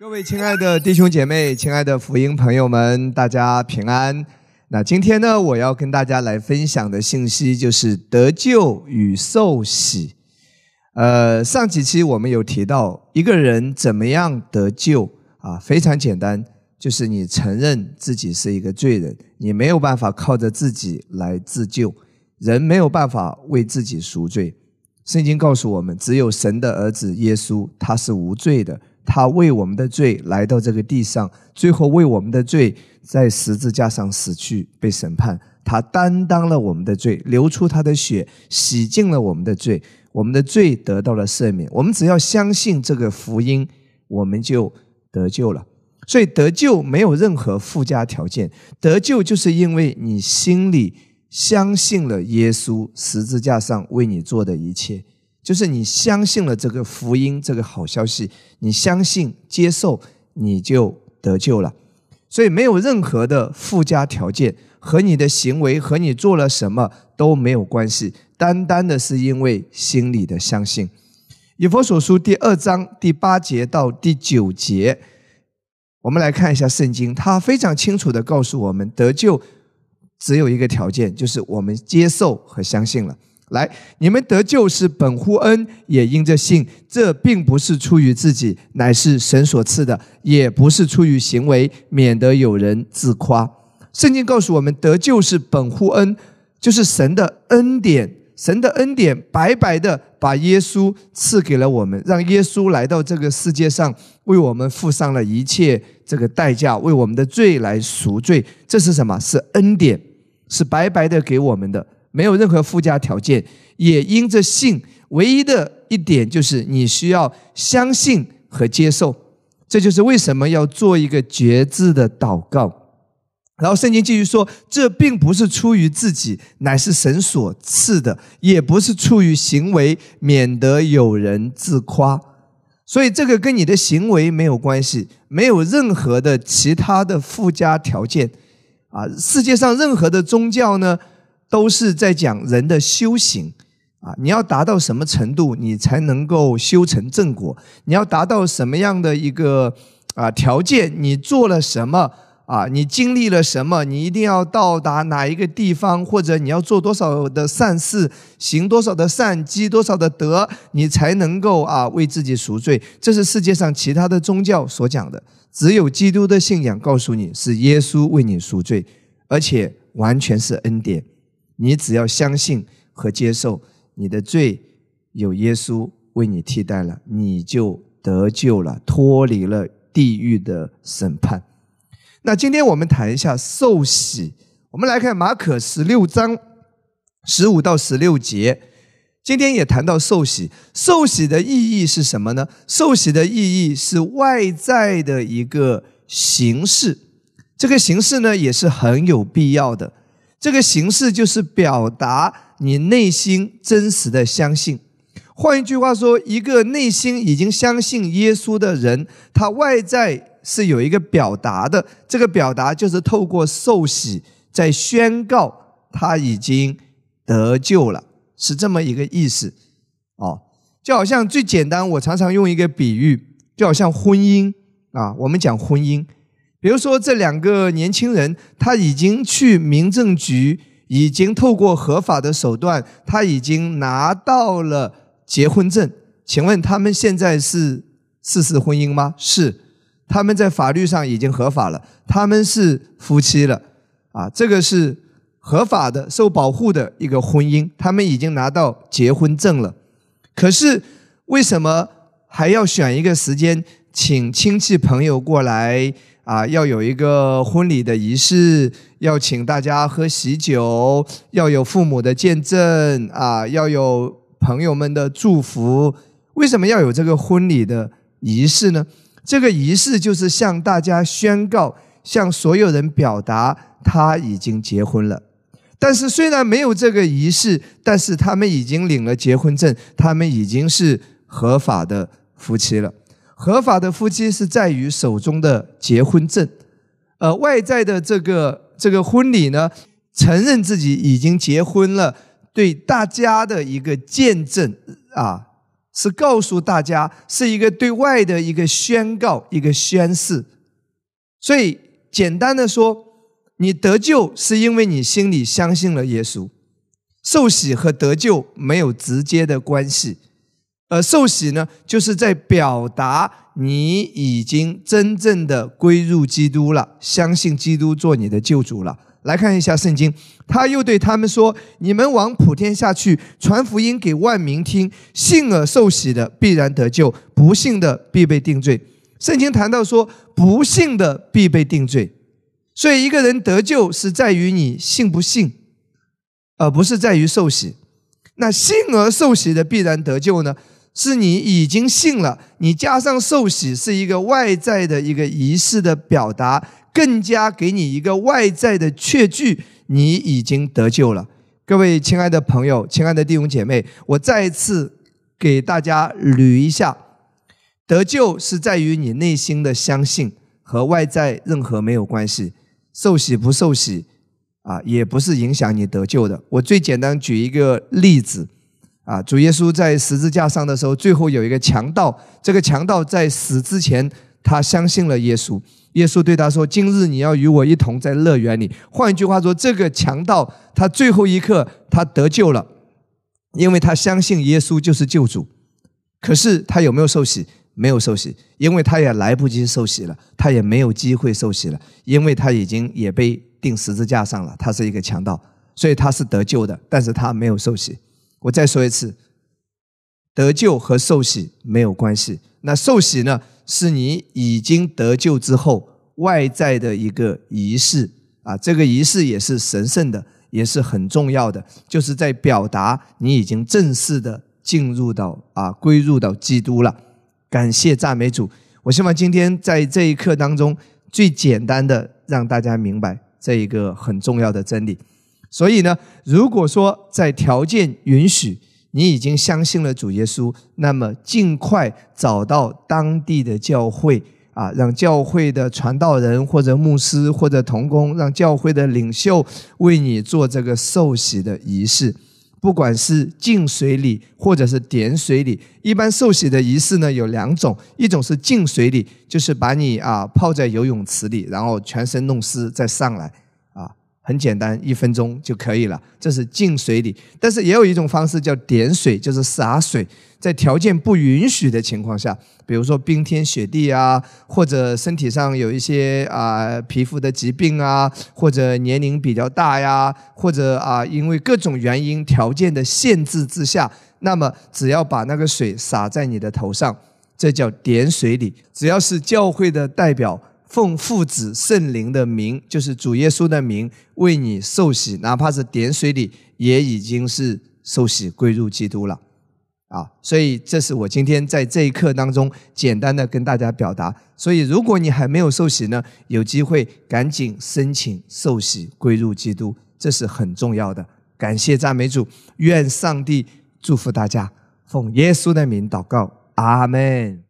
各位亲爱的弟兄姐妹、亲爱的福音朋友们，大家平安。那今天呢，我要跟大家来分享的信息就是得救与受洗。呃，上几期我们有提到，一个人怎么样得救啊？非常简单，就是你承认自己是一个罪人，你没有办法靠着自己来自救，人没有办法为自己赎罪。圣经告诉我们，只有神的儿子耶稣，他是无罪的。他为我们的罪来到这个地上，最后为我们的罪在十字架上死去，被审判。他担当了我们的罪，流出他的血，洗净了我们的罪，我们的罪得到了赦免。我们只要相信这个福音，我们就得救了。所以得救没有任何附加条件，得救就是因为你心里相信了耶稣十字架上为你做的一切。就是你相信了这个福音，这个好消息，你相信接受，你就得救了。所以没有任何的附加条件，和你的行为和你做了什么都没有关系，单单的是因为心里的相信。以佛所书第二章第八节到第九节，我们来看一下圣经，它非常清楚的告诉我们，得救只有一个条件，就是我们接受和相信了。来，你们得救是本乎恩，也因着信。这并不是出于自己，乃是神所赐的；也不是出于行为，免得有人自夸。圣经告诉我们，得救是本乎恩，就是神的恩典。神的恩典白白的把耶稣赐给了我们，让耶稣来到这个世界上，为我们付上了一切这个代价，为我们的罪来赎罪。这是什么？是恩典，是白白的给我们的。没有任何附加条件，也因着信，唯一的一点就是你需要相信和接受。这就是为什么要做一个觉知的祷告。然后圣经继续说，这并不是出于自己，乃是神所赐的；也不是出于行为，免得有人自夸。所以这个跟你的行为没有关系，没有任何的其他的附加条件。啊，世界上任何的宗教呢？都是在讲人的修行啊！你要达到什么程度，你才能够修成正果？你要达到什么样的一个啊条件？你做了什么啊？你经历了什么？你一定要到达哪一个地方，或者你要做多少的善事，行多少的善，积多少的德，你才能够啊为自己赎罪？这是世界上其他的宗教所讲的。只有基督的信仰告诉你是耶稣为你赎罪，而且完全是恩典。你只要相信和接受，你的罪有耶稣为你替代了，你就得救了，脱离了地狱的审判。那今天我们谈一下受洗。我们来看马可十六章十五到十六节。今天也谈到受洗，受洗的意义是什么呢？受洗的意义是外在的一个形式，这个形式呢也是很有必要的。这个形式就是表达你内心真实的相信。换一句话说，一个内心已经相信耶稣的人，他外在是有一个表达的。这个表达就是透过受洗，在宣告他已经得救了，是这么一个意思。哦，就好像最简单，我常常用一个比喻，就好像婚姻啊，我们讲婚姻。比如说，这两个年轻人，他已经去民政局，已经透过合法的手段，他已经拿到了结婚证。请问他们现在是事实婚姻吗？是，他们在法律上已经合法了，他们是夫妻了。啊，这个是合法的、受保护的一个婚姻，他们已经拿到结婚证了。可是为什么还要选一个时间，请亲戚朋友过来？啊，要有一个婚礼的仪式，要请大家喝喜酒，要有父母的见证啊，要有朋友们的祝福。为什么要有这个婚礼的仪式呢？这个仪式就是向大家宣告，向所有人表达他已经结婚了。但是虽然没有这个仪式，但是他们已经领了结婚证，他们已经是合法的夫妻了。合法的夫妻是在于手中的结婚证，呃，外在的这个这个婚礼呢，承认自己已经结婚了，对大家的一个见证啊，是告诉大家，是一个对外的一个宣告，一个宣誓。所以简单的说，你得救是因为你心里相信了耶稣。受洗和得救没有直接的关系，而受洗呢，就是在表达你已经真正的归入基督了，相信基督做你的救主了。来看一下圣经，他又对他们说：“你们往普天下去，传福音给万民听。信而受洗的必然得救，不信的必被定罪。”圣经谈到说，不信的必被定罪。所以一个人得救是在于你信不信。而不是在于受洗，那信而受洗的必然得救呢？是你已经信了，你加上受洗是一个外在的一个仪式的表达，更加给你一个外在的确据，你已经得救了。各位亲爱的朋友，亲爱的弟兄姐妹，我再一次给大家捋一下：得救是在于你内心的相信，和外在任何没有关系。受洗不受洗？啊，也不是影响你得救的。我最简单举一个例子，啊，主耶稣在十字架上的时候，最后有一个强盗，这个强盗在死之前，他相信了耶稣。耶稣对他说：“今日你要与我一同在乐园里。”换一句话说，这个强盗他最后一刻他得救了，因为他相信耶稣就是救主。可是他有没有受洗？没有受洗，因为他也来不及受洗了，他也没有机会受洗了，因为他已经也被。钉十字架上了，他是一个强盗，所以他是得救的，但是他没有受洗。我再说一次，得救和受洗没有关系。那受洗呢，是你已经得救之后外在的一个仪式啊，这个仪式也是神圣的，也是很重要的，就是在表达你已经正式的进入到啊归入到基督了。感谢赞美主！我希望今天在这一刻当中，最简单的让大家明白。这一个很重要的真理，所以呢，如果说在条件允许，你已经相信了主耶稣，那么尽快找到当地的教会啊，让教会的传道人或者牧师或者童工，让教会的领袖为你做这个受洗的仪式。不管是浸水里或者是点水里，一般受洗的仪式呢有两种，一种是浸水里，就是把你啊泡在游泳池里，然后全身弄湿再上来。很简单，一分钟就可以了。这是浸水里，但是也有一种方式叫点水，就是洒水。在条件不允许的情况下，比如说冰天雪地啊，或者身体上有一些啊皮肤的疾病啊，或者年龄比较大呀，或者啊因为各种原因条件的限制之下，那么只要把那个水洒在你的头上，这叫点水礼。只要是教会的代表。奉父子圣灵的名，就是主耶稣的名，为你受洗，哪怕是点水里，也已经是受洗归入基督了，啊！所以这是我今天在这一课当中简单的跟大家表达。所以如果你还没有受洗呢，有机会赶紧申请受洗归入基督，这是很重要的。感谢赞美主，愿上帝祝福大家。奉耶稣的名祷告，阿门。